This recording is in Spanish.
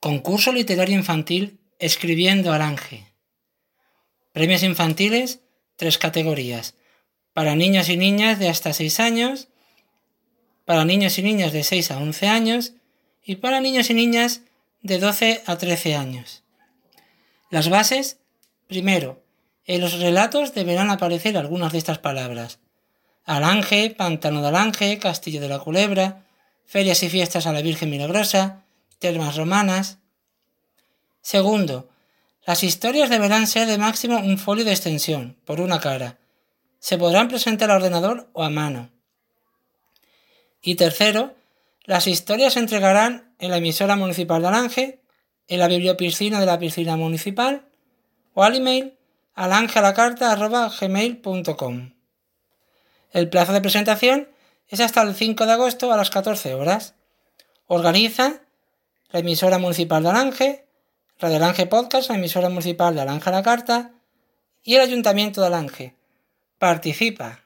Concurso literario infantil Escribiendo Alange. Premios infantiles, tres categorías. Para niños y niñas de hasta 6 años, para niños y niñas de 6 a 11 años y para niños y niñas de 12 a 13 años. Las bases, primero, en los relatos deberán aparecer algunas de estas palabras. Alange, Pantano de Alange, Castillo de la Culebra, Ferias y fiestas a la Virgen Milagrosa, Termas romanas. Segundo, las historias deberán ser de máximo un folio de extensión, por una cara. Se podrán presentar a ordenador o a mano. Y tercero, las historias se entregarán en la emisora municipal de Alange, en la bibliopiscina de la piscina municipal o al email alangelacarta.gmail.com. El plazo de presentación es hasta el 5 de agosto a las 14 horas. Organiza la emisora municipal de Alange, Radio Alange Podcast, la emisora municipal de Alange La Carta y el Ayuntamiento de Alange. Participa.